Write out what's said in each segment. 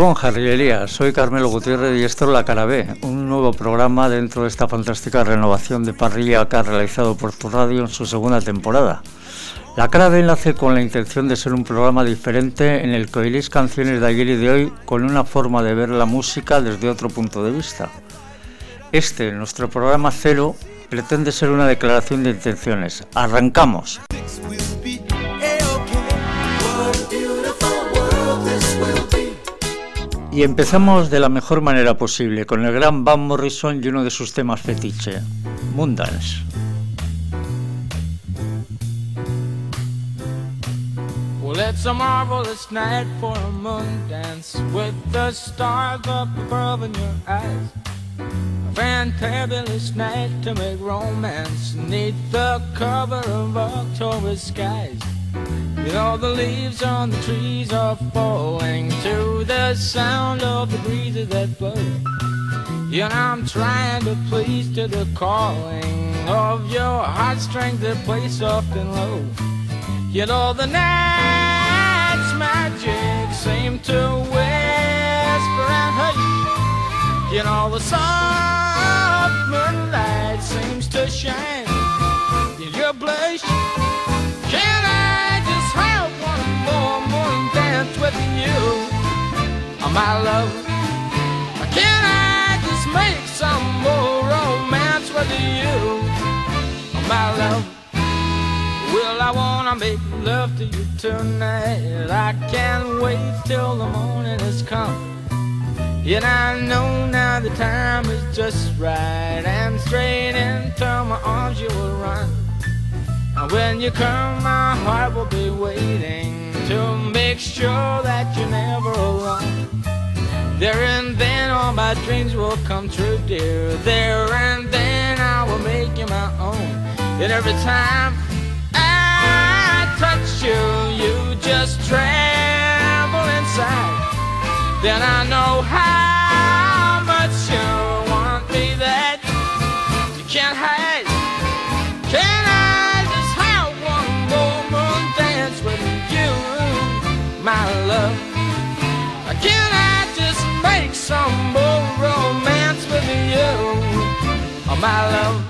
Gabón, Jarriería, soy Carmelo Gutiérrez y esto es La Cara B, un nuevo programa dentro de esta fantástica renovación de parrilla que ha realizado por tu radio en su segunda temporada. La Cara B nace con la intención de ser un programa diferente en el que oiréis canciones de ayer y de hoy con una forma de ver la música desde otro punto de vista. Este, nuestro programa cero, pretende ser una declaración de intenciones. ¡Arrancamos! Y empezamos de la mejor manera posible con el gran Van Morrison y uno de sus temas fetiche, Moondance. Well, it's a marvelous night for a moon dance with the stars up above in your eyes. A fantabulous night to make romance neath the cover of October skies. Know the leaves on the trees are falling to the sound of the breezes that blow. You know I'm trying to please to the calling of your heartstrings that play soft and low. You know the night's magic seem to whisper and hush. You know the soft moonlight seems to shine in your blush. Dance with you, oh, my love? Can I just make some more romance with you, oh, my love? Well, I wanna make love to you tonight. I can't wait till the morning has come. Yet I know now the time is just right, and straight into my arms you will run. And when you come, my heart will be waiting to make sure that you're never alone. There and then all my dreams will come true, dear. There and then I will make you my own. And every time I touch you, you just tremble inside. Then I know how my love?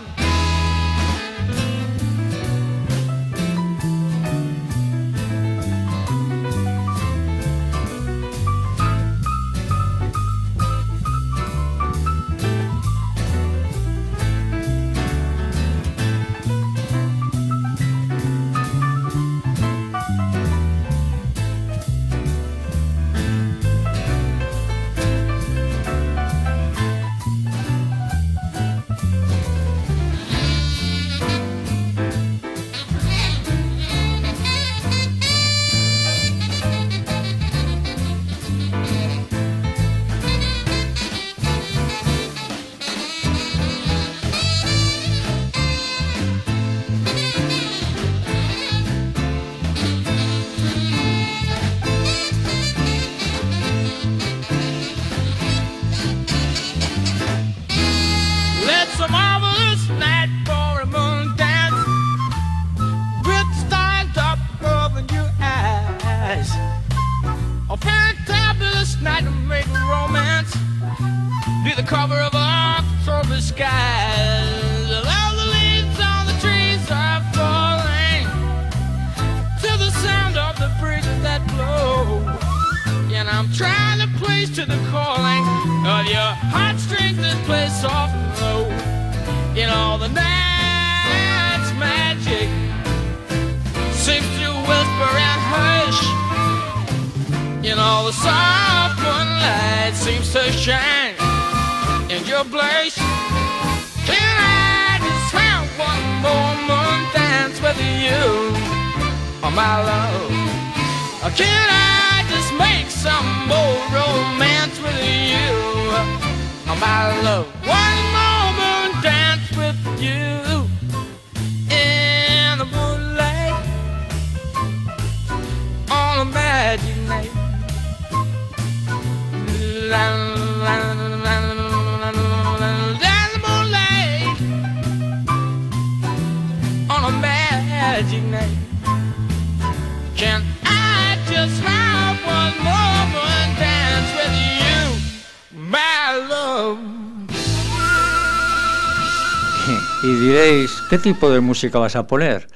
¿Qué tipo de música vas a poner?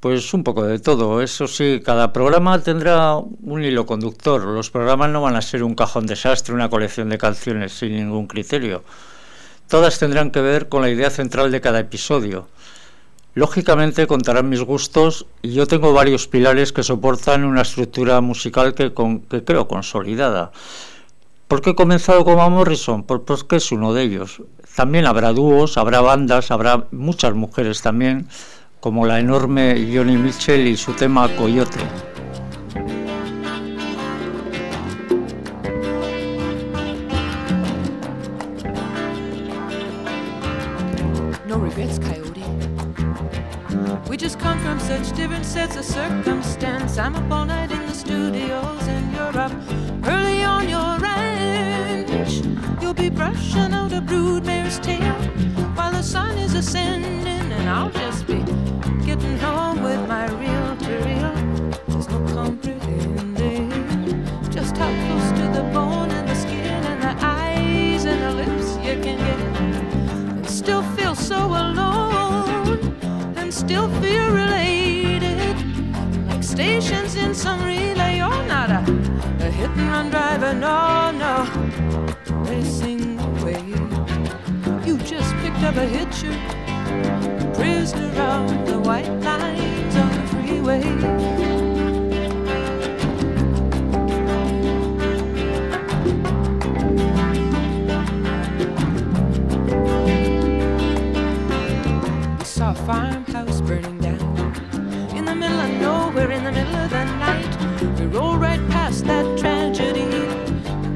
Pues un poco de todo. Eso sí, cada programa tendrá un hilo conductor. Los programas no van a ser un cajón desastre, una colección de canciones sin ningún criterio. Todas tendrán que ver con la idea central de cada episodio. Lógicamente contarán mis gustos y yo tengo varios pilares que soportan una estructura musical que creo consolidada. ¿Por qué he comenzado como Morrison? Porque es uno de ellos. También habrá dúos, habrá bandas, habrá muchas mujeres también, como la enorme Johnny Mitchell y su tema Coyote. No regrets, Coyote. We just come from such different sets of circumstance. I'm up all night in the studios, and you're up early on your ranch. Be brushing out a broodmare's tail while the sun is ascending, and I'll just be getting home with my reel to reel. There's no comprehending just how close to the bone and the skin and the eyes and the lips you can get, and still feel so alone, and still feel related, like stations in some relay. You're not a, a hit and run driver, no, no, racing up a hitcher, prisoner on the white lines on the freeway. We saw a farmhouse burning down in the middle of nowhere, in the middle of the night. We rolled right past that tragedy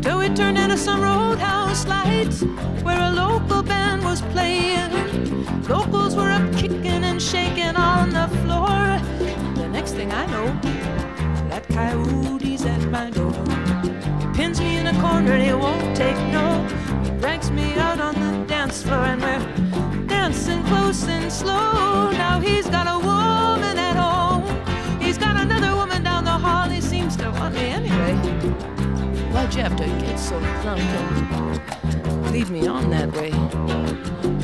till we turned into some roadhouse lights where a coyote's at my door. He pins me in a corner and he won't take no. He drags me out on the dance floor and we're dancing close and slow. Now he's got a woman at home. He's got another woman down the hall. He seems to want me anyway. Why'd you have to get so drunk and lead me on that way?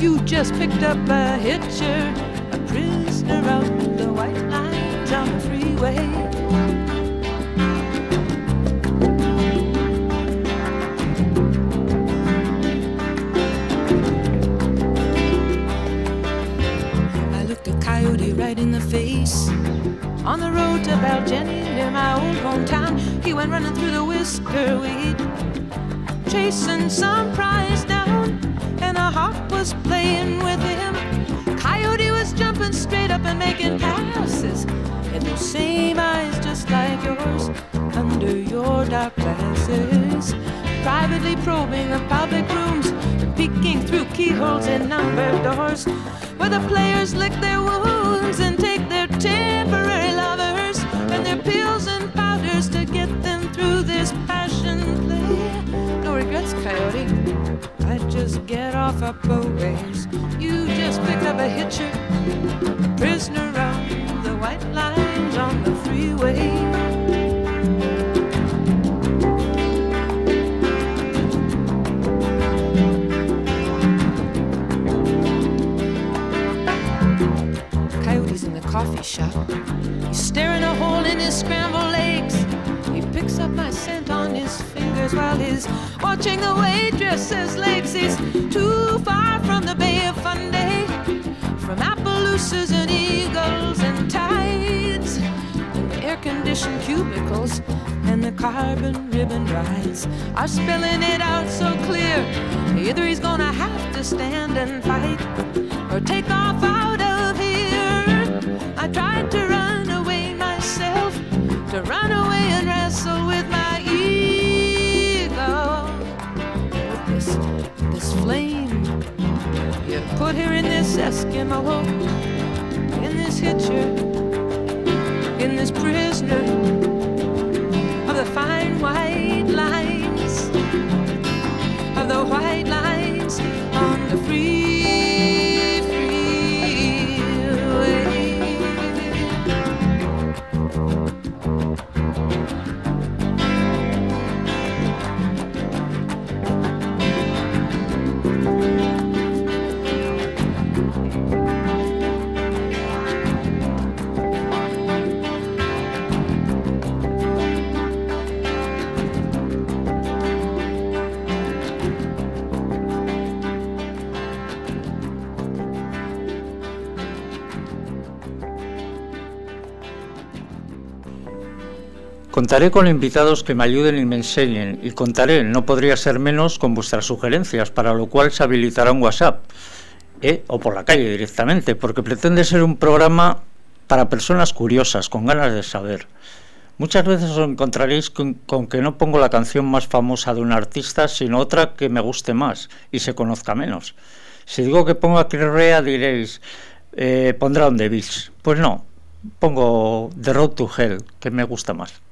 You just picked up a hitcher, a prisoner out the white right in the face. On the road to Baljennie near my old hometown, he went running through the whisker weed, chasing some prize down, and a hawk was playing with him. Coyote was jumping straight up and making passes, and those same eyes just like yours under your dark glasses, privately probing the public rooms peeking through keyholes in numbered doors, where the players lick their wounds and take their temporary lovers and their pills and powders to get them through this passion play. No regrets, Coyote. I just get off a ways. You just picked up a hitcher, prisoner on the white lines on the freeway. Coffee shop. He's staring a hole in his scrambled eggs. He picks up my scent on his fingers while he's watching the waitress's legs. He's too far from the Bay of Fundy, from Appaloosas and eagles and tides, and the air-conditioned cubicles and the carbon ribbon rides are spelling it out so clear. Either he's gonna have to stand and fight or take off to run away and wrestle with my ego. This, this flame you put here in this Eskimo, in this hitcher, in this prisoner Contaré con invitados que me ayuden y me enseñen, y contaré, no podría ser menos, con vuestras sugerencias, para lo cual se habilitará un WhatsApp, ¿eh? o por la calle directamente, porque pretende ser un programa para personas curiosas, con ganas de saber. Muchas veces os encontraréis con, que no pongo la canción más famosa de un artista, sino otra que me guste más y se conozca menos. Si digo que pongo a diréis, eh, pondrá un The Pues no, pongo The Road to Hell, que me gusta más.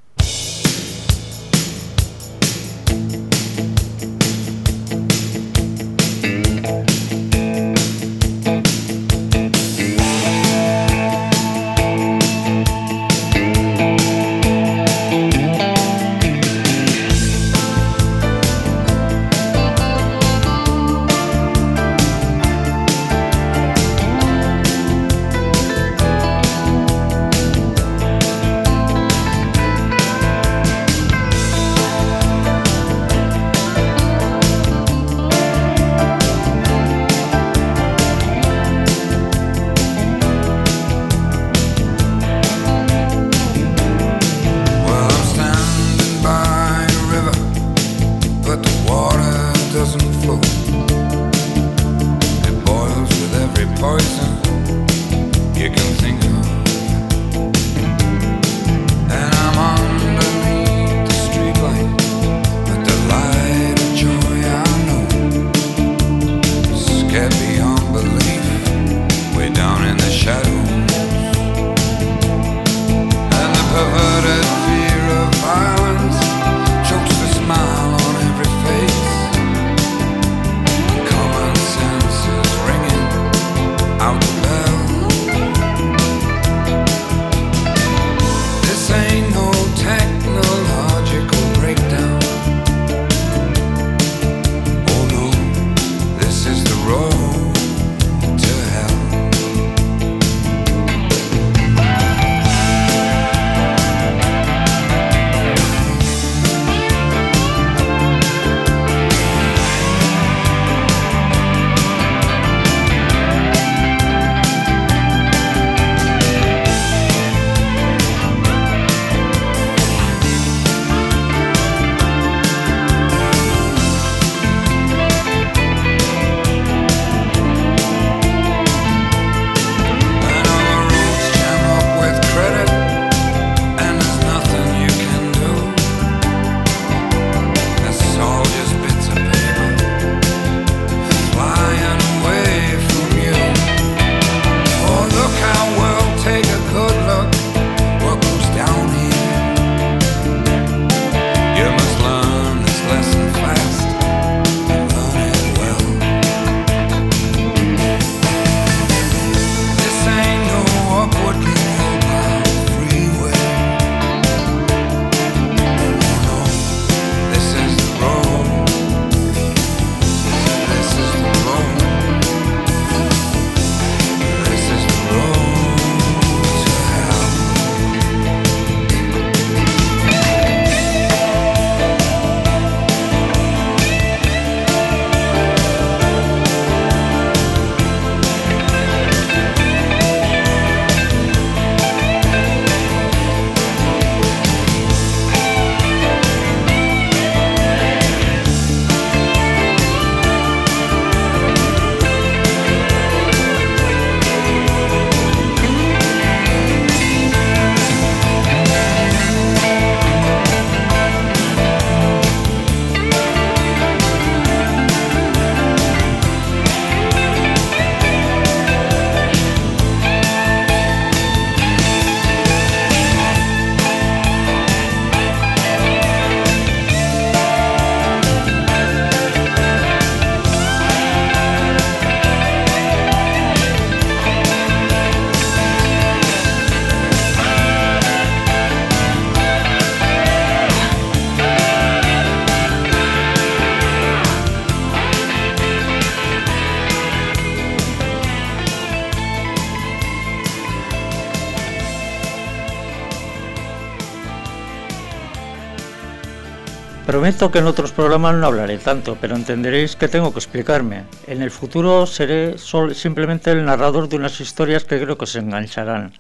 Prometo que en otros programas no hablaré tanto, pero entenderéis que tengo que explicarme. En el futuro seré simplemente el narrador de unas historias que creo que se engancharán.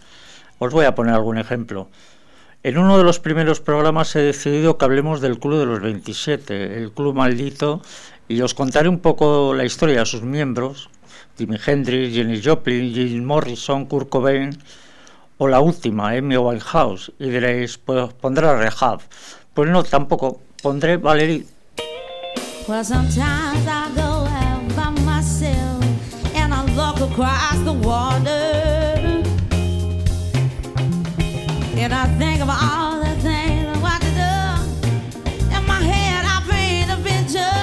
Os voy a poner algún ejemplo. En uno de los primeros programas he decidido que hablemos del Club de los 27, el Club Maldito, y os contaré un poco la historia de sus miembros, Jimi Hendrix, Jenny Joplin, Jim Morrison, Kurt Cobain, o la última, Amy Winehouse, y diréis, pues pondré Rehab. Pues no, tampoco, pondré Valerie. Well, sometimes I go out by myself and I look across the water. And I think of all the things I want to do. In my head, I paint a picture.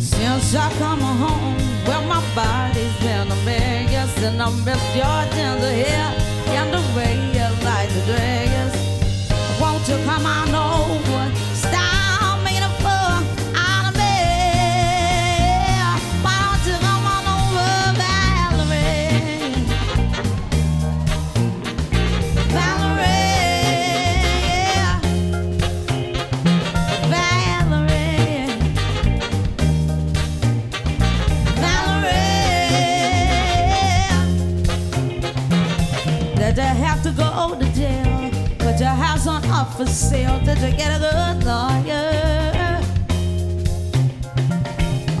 Since I come home, well, my body's been a Vegas, and I miss your tender hair come on over? For sale. Did you get a good lawyer?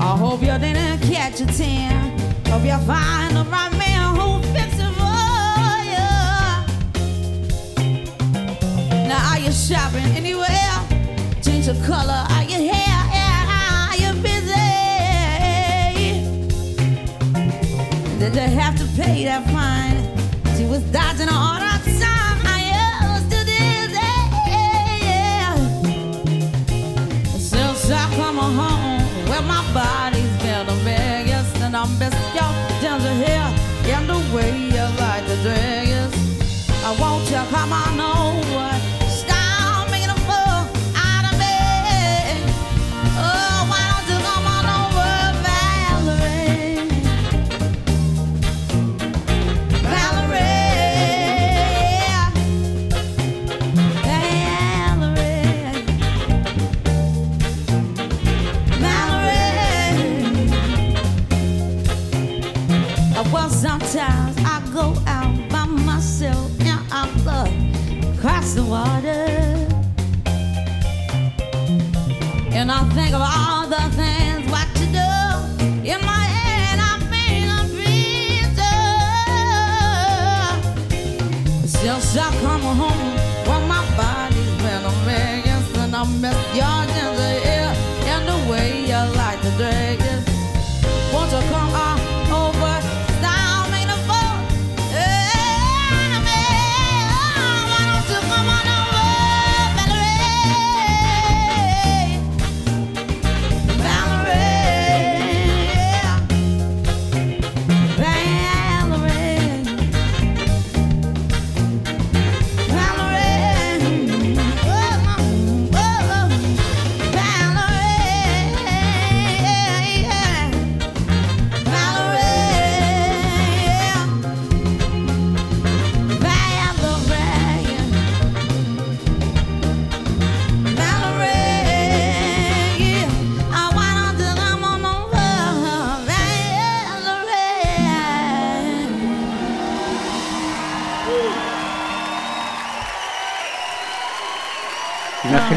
I hope you didn't catch a tan. Hope you find the right man who fix it for you. Now are you shopping anywhere? Change the color of your hair. Are you busy? Did you have to pay that fine? She was dodging all that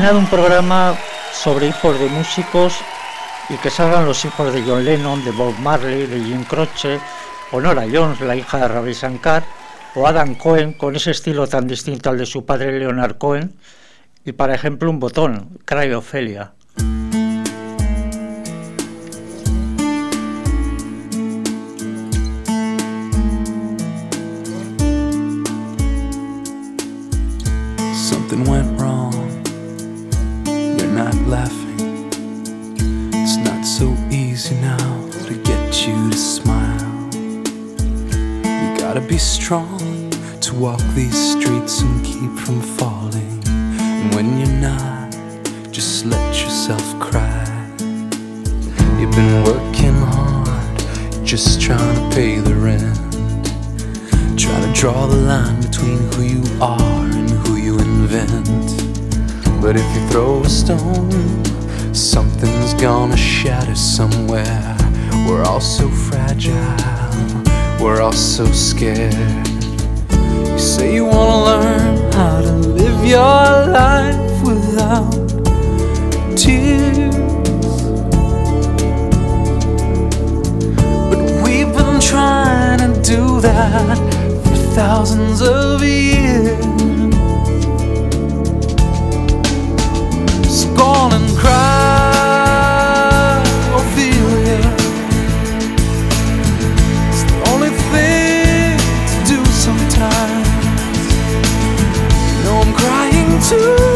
Un programa sobre hijos de músicos y que salgan los hijos de John Lennon, de Bob Marley, de Jim Croce, o Nora Jones, la hija de Ravi Shankar, o Adam Cohen, con ese estilo tan distinto al de su padre Leonard Cohen, y para ejemplo un botón, Cry Ophelia. Something went laughing. It's not so easy now to get you to smile. You gotta be strong to walk these streets and keep from falling. And when you're not, just let yourself cry. You've been working hard, just trying to pay the rent. Trying to draw the line between who you are and who you invent. But if you throw a stone, something's gonna shatter somewhere. We're all so fragile, we're all so scared. You say you wanna learn how to live your life without tears. But we've been trying to do that for thousands of years. So and cry, Ophelia. It's the only thing to do sometimes. You know I'm crying too,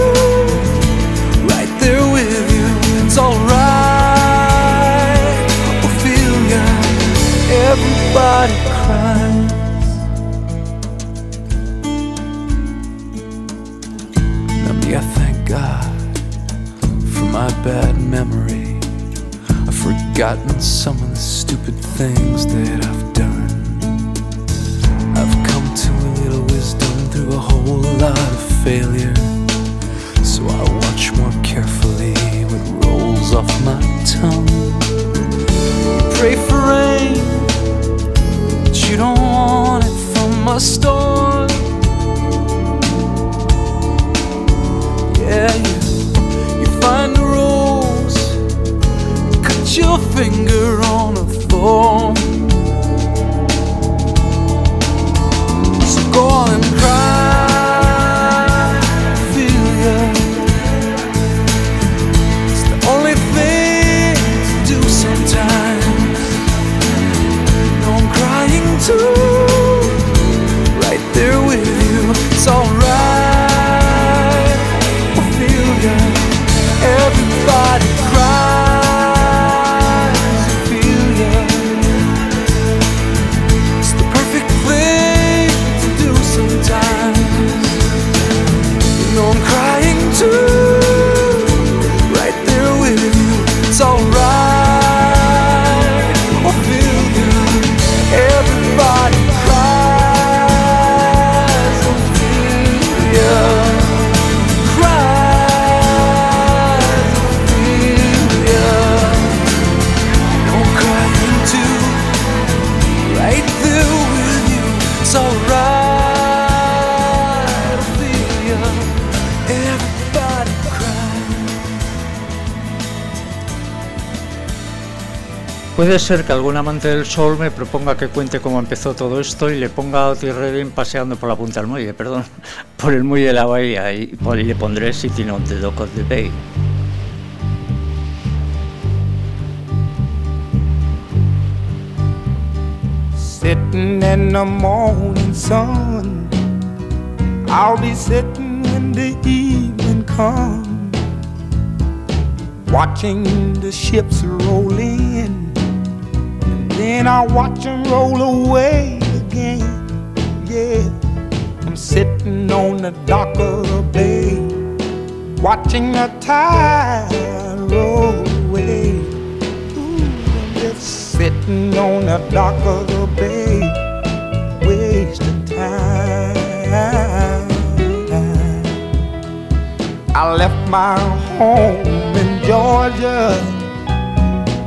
memory. I've forgotten some of the stupid things that I've done. I've come to a little wisdom through a whole lot of failure. So I watch more carefully what rolls off my tongue. Pray for rain, but you don't want it from a storm. Yeah, you, you find your finger on a thorn. So go on and cry, Puede ser que algún amante del sol me proponga que cuente cómo empezó todo esto y le ponga a Otis Redding paseando por la punta del muelle, perdón, por el muelle de la bahía y, pon- y le pondré Sitting on the Dock of the Bay. Sitting in the morning sun. I'll be sitting when the evening comes. Watching the ships roll in. And then I'll watch them roll away again. Yeah. I'm sitting on the dock of the bay. Watching the tide roll away. Ooh, I'm just sitting on the dock of the bay, wasting time. I left my home in Georgia,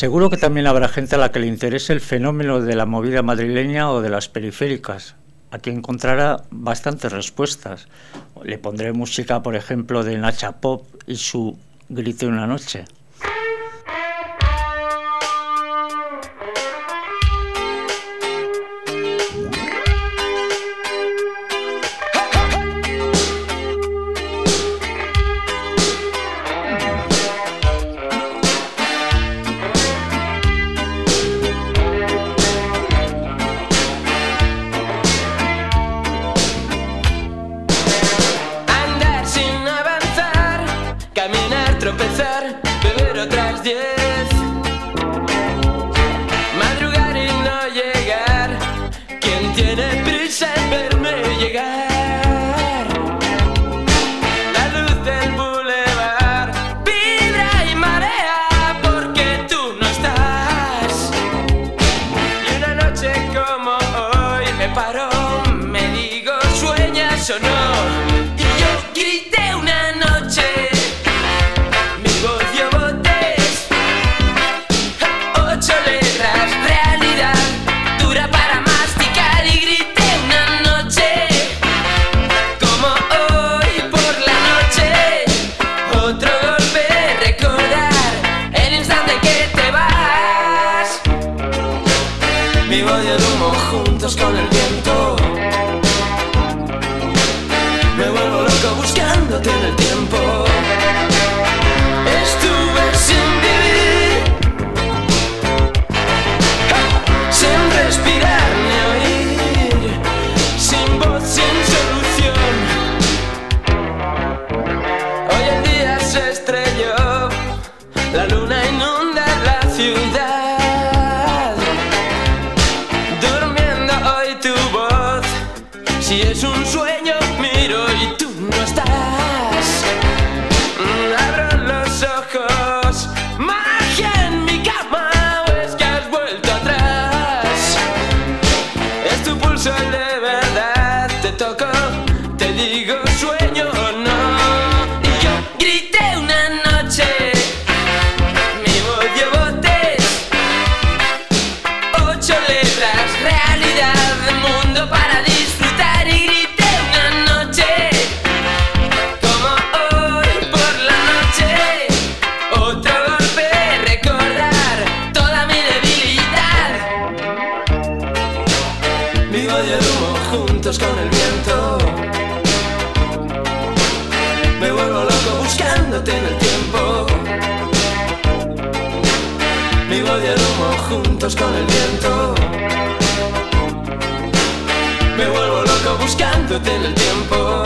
Seguro que también habrá gente a la que le interese el fenómeno de la movida madrileña o de las periféricas. Aquí encontrará bastantes respuestas. Le pondré música, por ejemplo, de Nacha Pop y su Grite una noche. juntos con el viento. Me vuelvo loco buscándote en el tiempo. Mi voz y el humo juntos con el viento. Me vuelvo loco buscándote en el tiempo.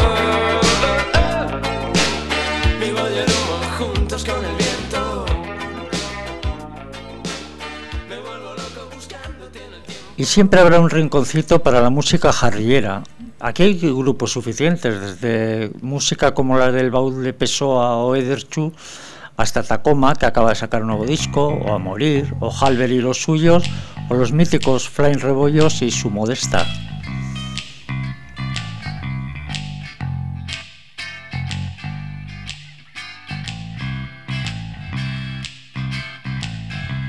Siempre habrá un rinconcito para la música jarriera. Aquí hay grupos suficientes, desde música como la del Baúl de Pessoa o Ederchu, hasta Tacoma, que acaba de sacar un nuevo disco, o A Morir, o Halber y los suyos, o los míticos Flying Rebollos y su Modesta.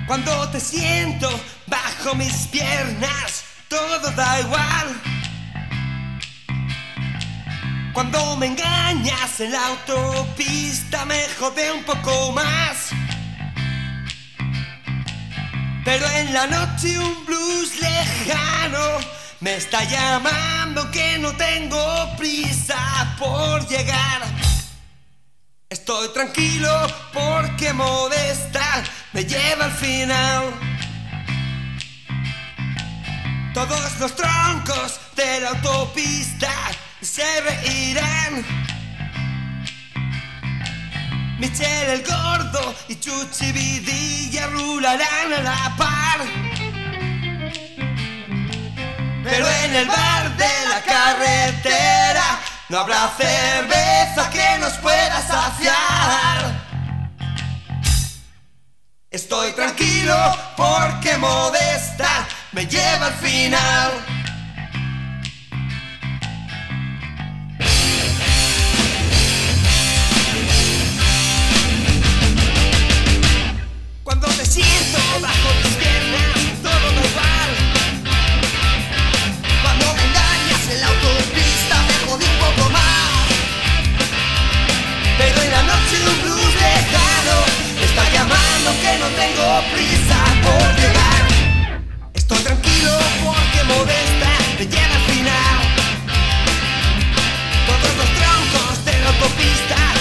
Cuando te siento bajo mis piernas, todo da igual. Cuando me engañas en la autopista me jode un poco más. Pero en la noche un blues lejano me está llamando que no tengo prisa por llegar. Estoy tranquilo porque modesta me lleva al final. Todos los troncos de la autopista se reirán. Michel el gordo y Chuchi Vidilla rularán a la par. Pero en el bar de la carretera no habrá cerveza que nos pueda saciar. Estoy tranquilo porque modesta me lleva al final. Cuando te siento bajo tus piernas, todo da igual. Cuando me engañas en la autopista, me jodí un poco más. Pero en la noche un blues lejano, está llamando que no tengo prisa por modesta me lleva al final. Todos los troncos de la autopista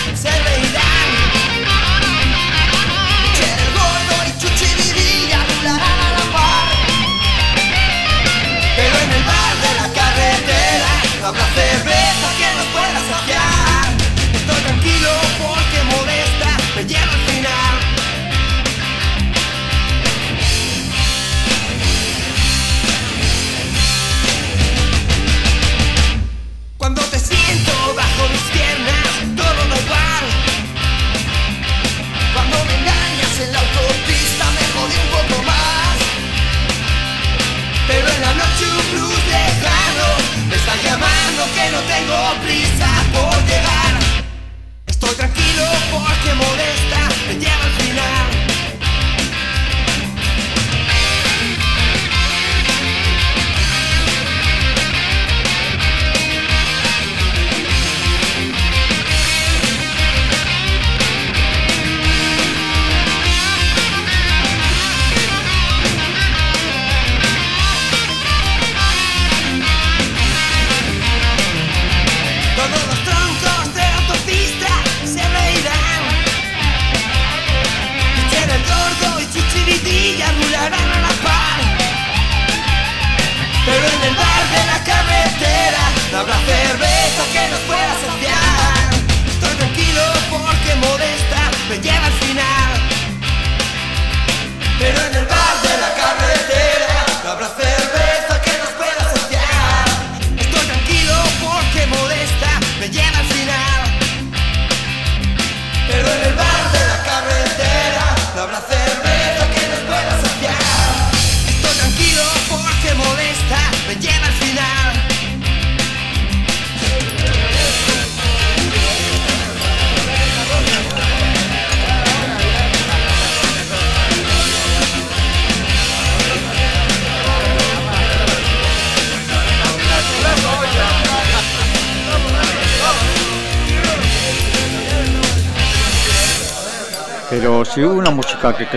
no tengo prisa por llegar. Estoy tranquilo porque molesta me lleva al final.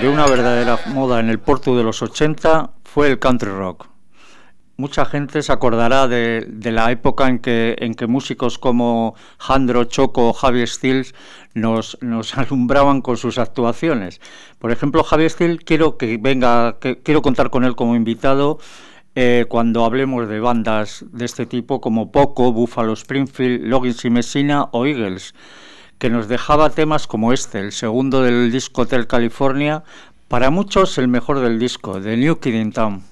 Una verdadera moda en el Porto de los 80 fue el country rock. Mucha gente se acordará de, de la época en que, en que músicos como Jandro, Choco o Javi Stills nos, nos alumbraban con sus actuaciones. Por ejemplo, Javi Stills quiero que venga, que, quiero contar con él como invitado eh, cuando hablemos de bandas de este tipo como Poco, Buffalo Springfield, Loggins y Messina o Eagles que nos dejaba temas como este, el segundo del disco Hotel California, para muchos el mejor del disco, The New Kid in Town.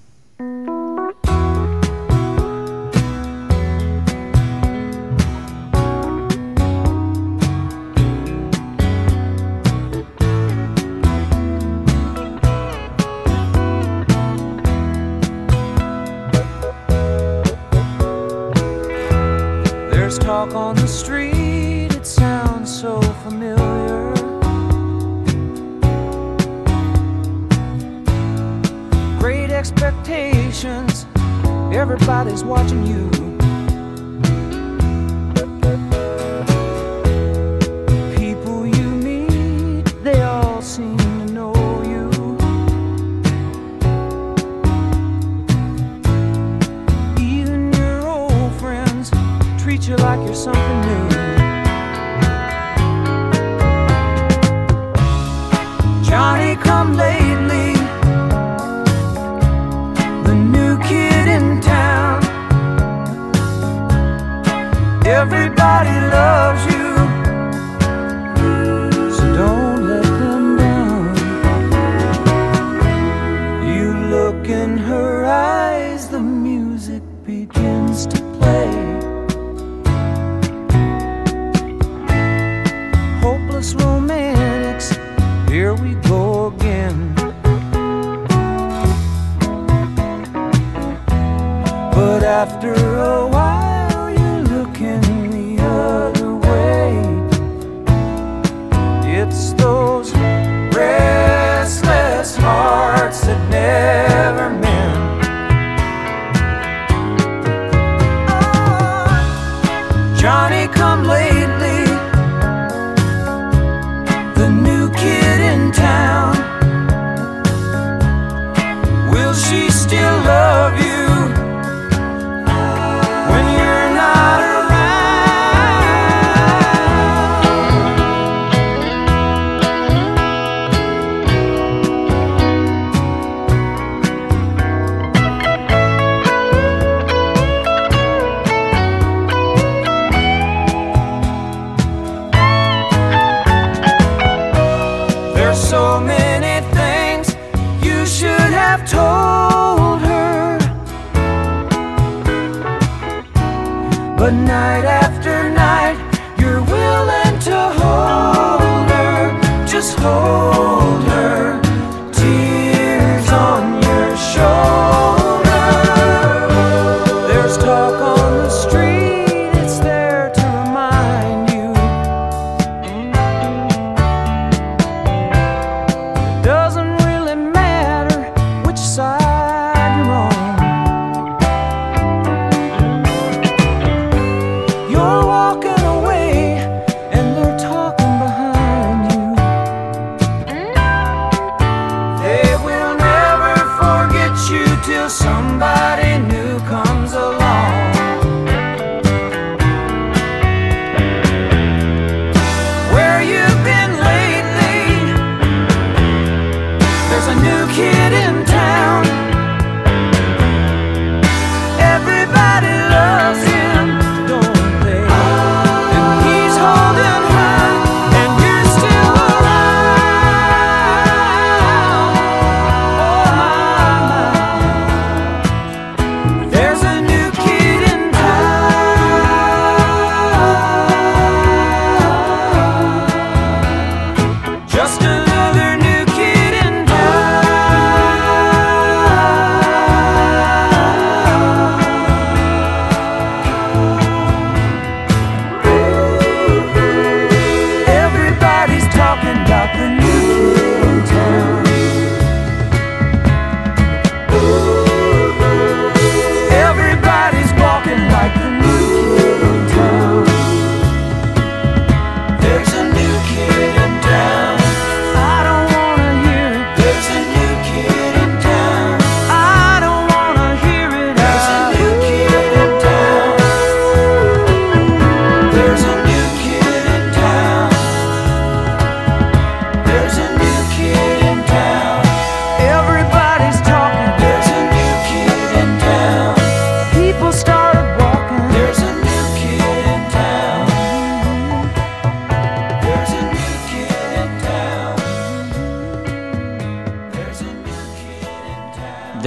Everybody's watching you.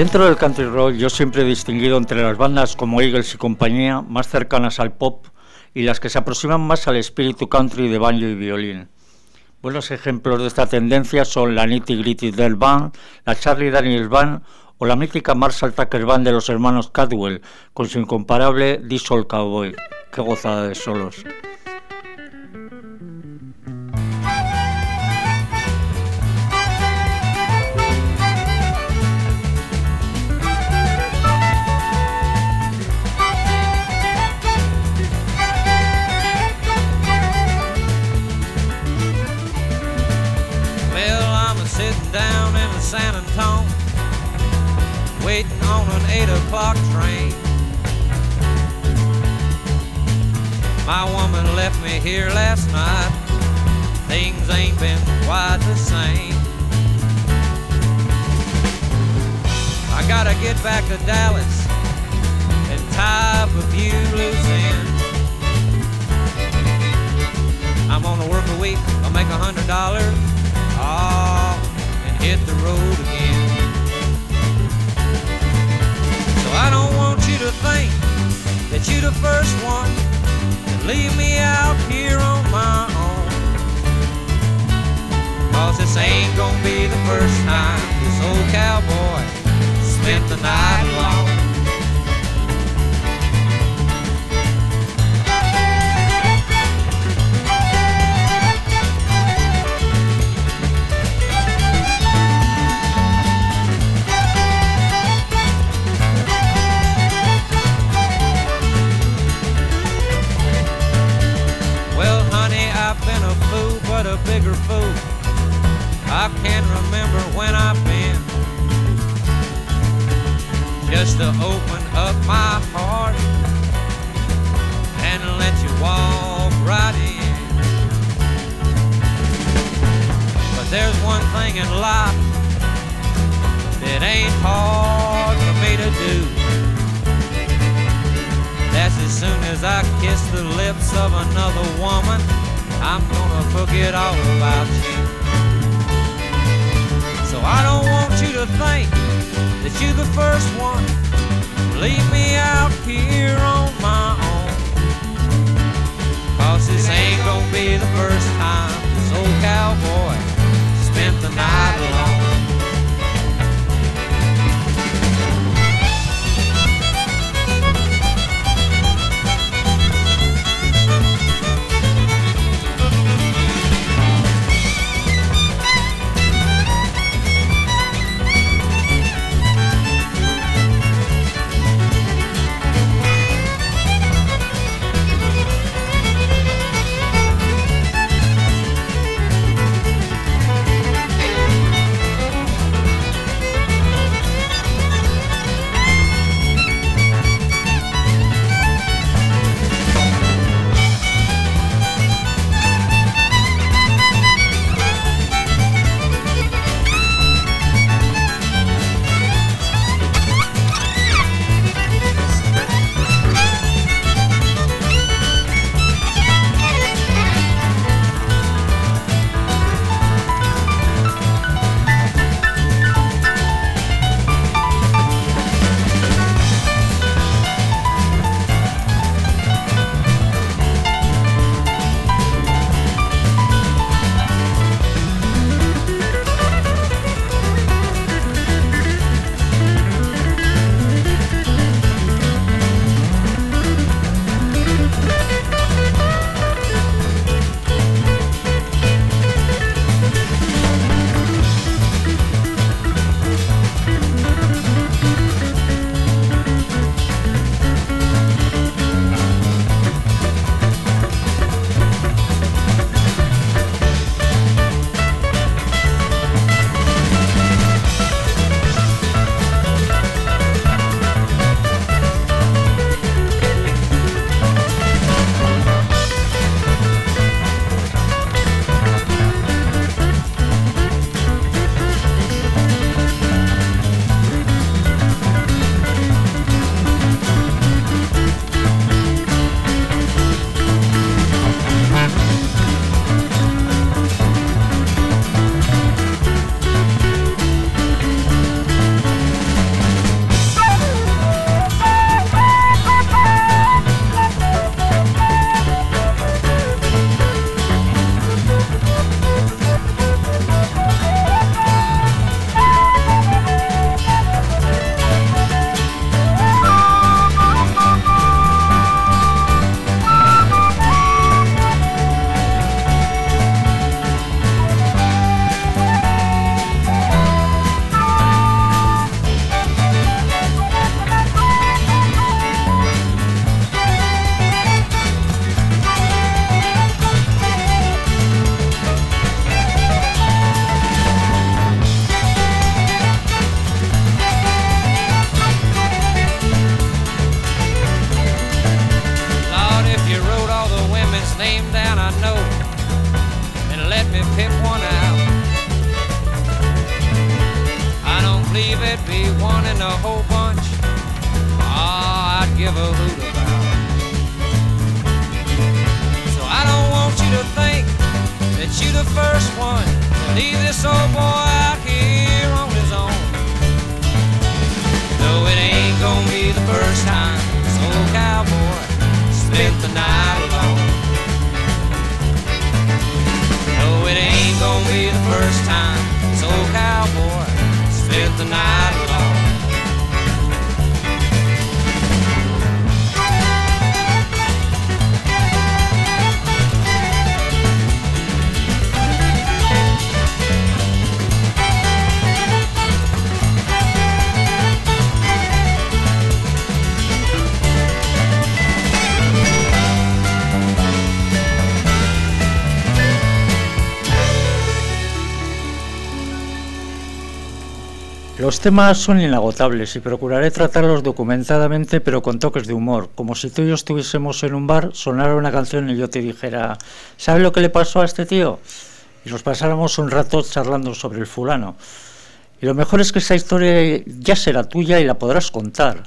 Dentro del country rock yo siempre he distinguido entre las bandas como Eagles y compañía más cercanas al pop y las que se aproximan más al espíritu country de banjo y violín. Buenos ejemplos de esta tendencia son la Nitty Gritty Del Band, la Charlie Daniels Band o la mítica Marshall Tucker Band de los hermanos Cadwell con su incomparable Diesel Cowboy. Qué gozada de solos. Sitting down in San Antone, waiting on an eight o'clock train. My woman left me here last night. Things ain't been quite the same. I gotta get back to Dallas and tie up a few loose ends. I'm on a work a week, I'll make a hundred dollars. Oh, hit the road again. So I don't want you to think that you're the first one to leave me out here on my own. Cause this ain't gonna be the first time this old cowboy spent the night alone. Bigger fool. I can't remember when I've been. Just to open up my heart and let you walk right in. But there's one thing in life that ain't hard for me to do. That's as soon as I kiss the lips of another woman, I'm gonna forget all about you. So I don't want you to think that you're the first one. Leave me out here on my own. Cause this ain't gonna be the first time this old cowboy spent the night alone. Los temas son inagotables y procuraré tratarlos documentadamente pero con toques de humor, como si tú y yo estuviésemos en un bar, sonara una canción y yo te dijera, ¿sabes lo que le pasó a este tío? Y nos pasáramos un rato charlando sobre el fulano. Y lo mejor es que esa historia ya será tuya y la podrás contar.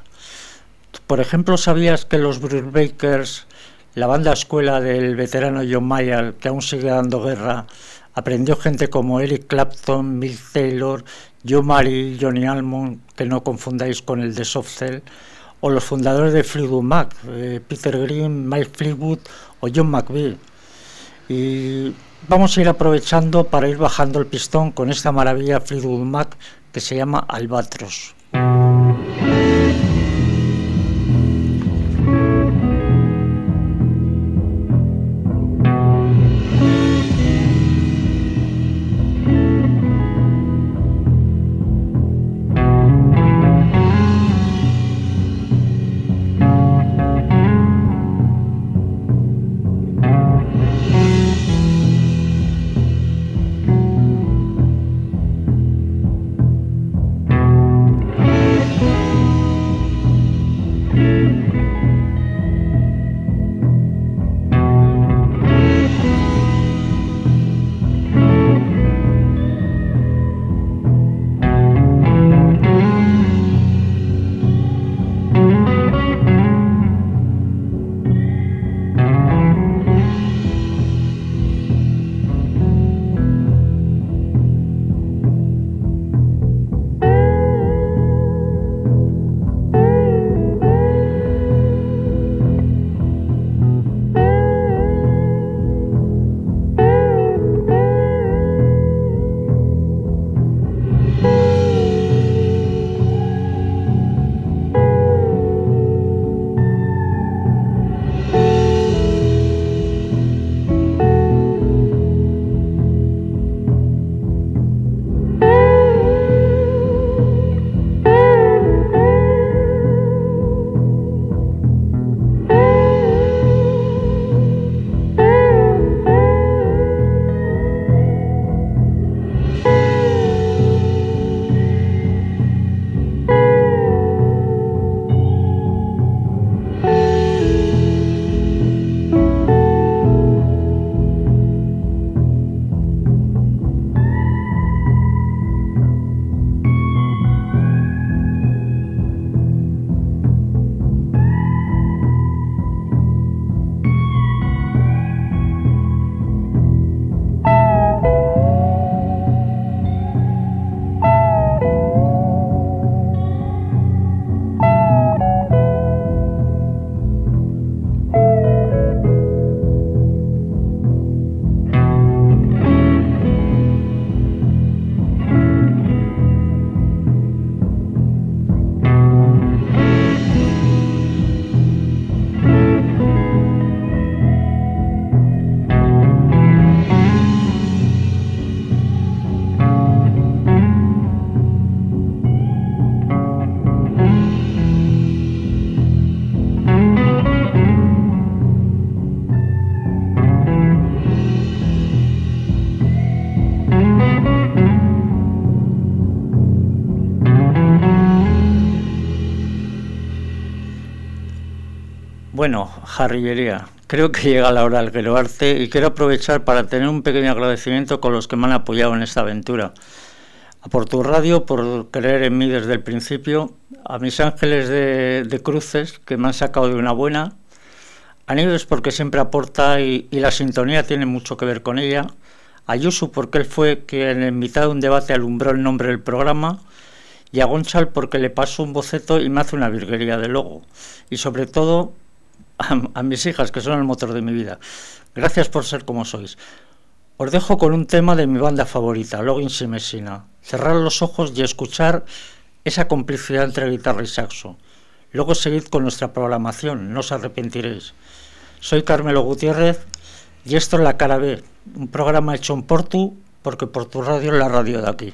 Por ejemplo, ¿sabías que los Bruce Bakers, la banda escuela del veterano John Mayer, que aún sigue dando guerra, aprendió gente como Eric Clapton, Mick Taylor, Joe Mari, Johnny Almond, que no confundáis con el de Soft Cell, o los fundadores de Fleetwood Mac, eh, Peter Green, Mike Fleetwood o John McVie. Y vamos a ir aprovechando para ir bajando el pistón con esta maravilla Fleetwood Mac que se llama Albatros. Bueno, jarrillería, creo que llega la hora del arte y quiero aprovechar para tener un pequeño agradecimiento con los que me han apoyado en esta aventura. A por tu radio, por creer en mí desde el principio, a mis ángeles de, cruces, que me han sacado de una buena, a Nieves porque siempre aporta y, y la sintonía tiene mucho que ver con ella, a Yusu porque él fue quien en mitad de un debate alumbró el nombre del programa, y a Gonchal porque le paso un boceto y me hace una virguería de logo. Y sobre todo a, mis hijas, que son el motor de mi vida. Gracias por ser como sois. Os dejo con un tema de mi banda favorita, Logins y Messina. Cerrar los ojos y escuchar esa complicidad entre guitarra y saxo. Luego seguid con nuestra programación, no os arrepentiréis. Soy Carmelo Gutiérrez y esto es La Cara B, un programa hecho en Portu, porque por tu radio es la radio de aquí.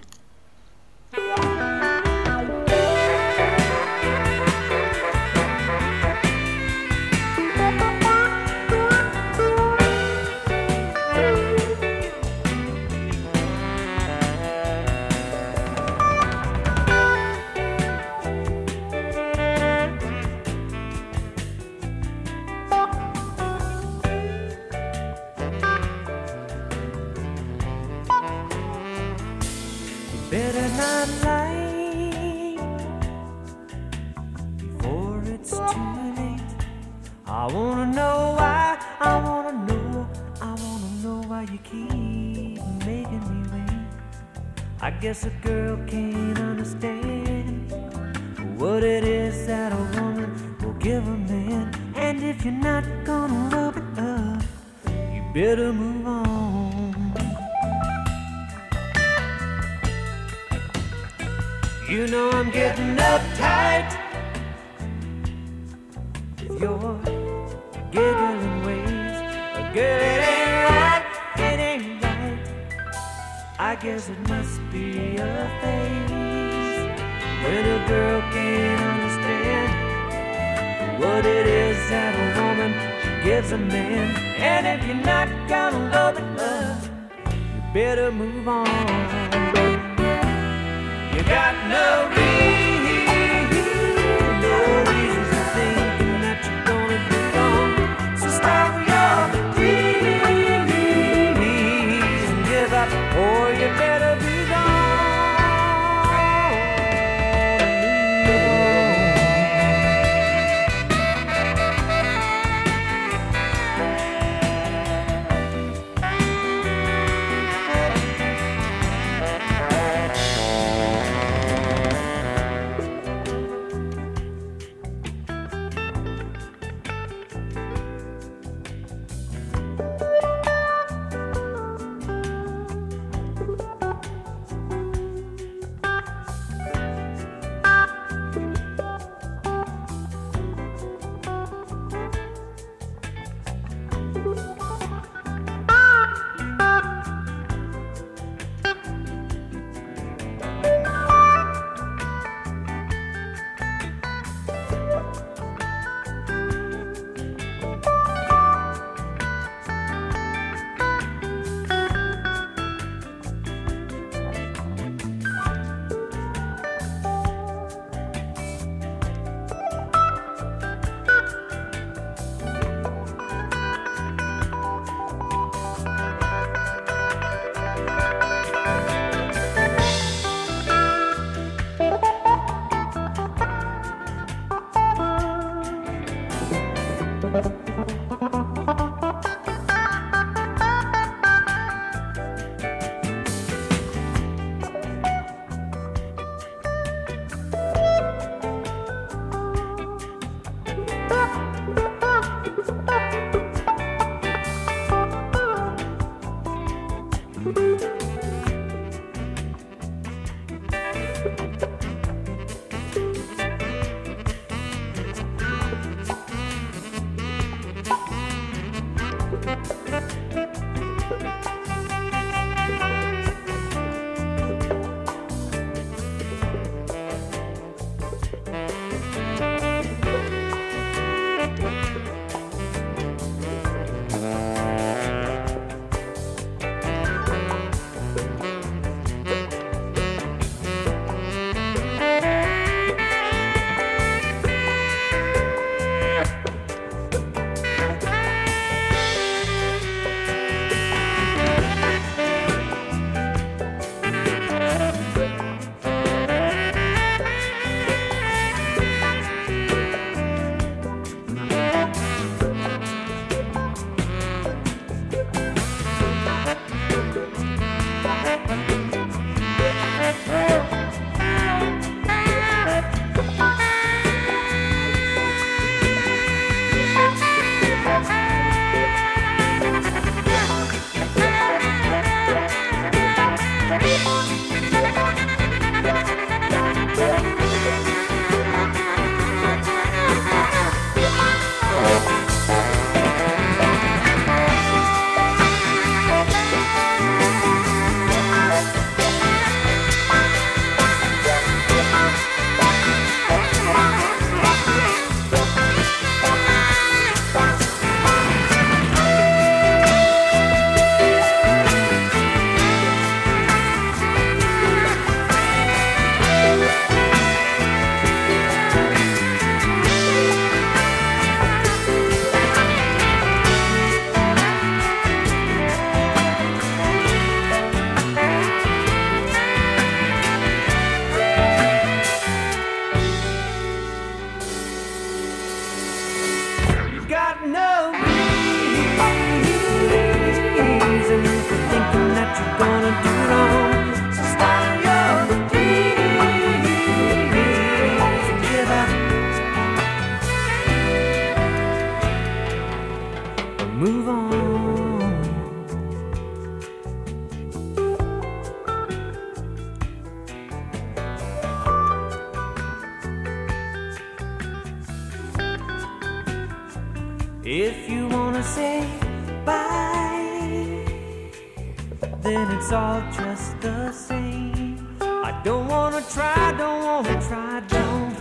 All just the same. I don't wanna try, don't wanna try, don't.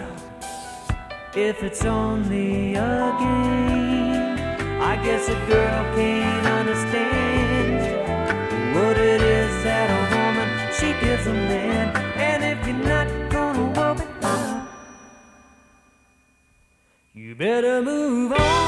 If it's only a game, I guess a girl can't understand what it is that a woman she gives a man. And if you're not gonna whoop it up, you better move on.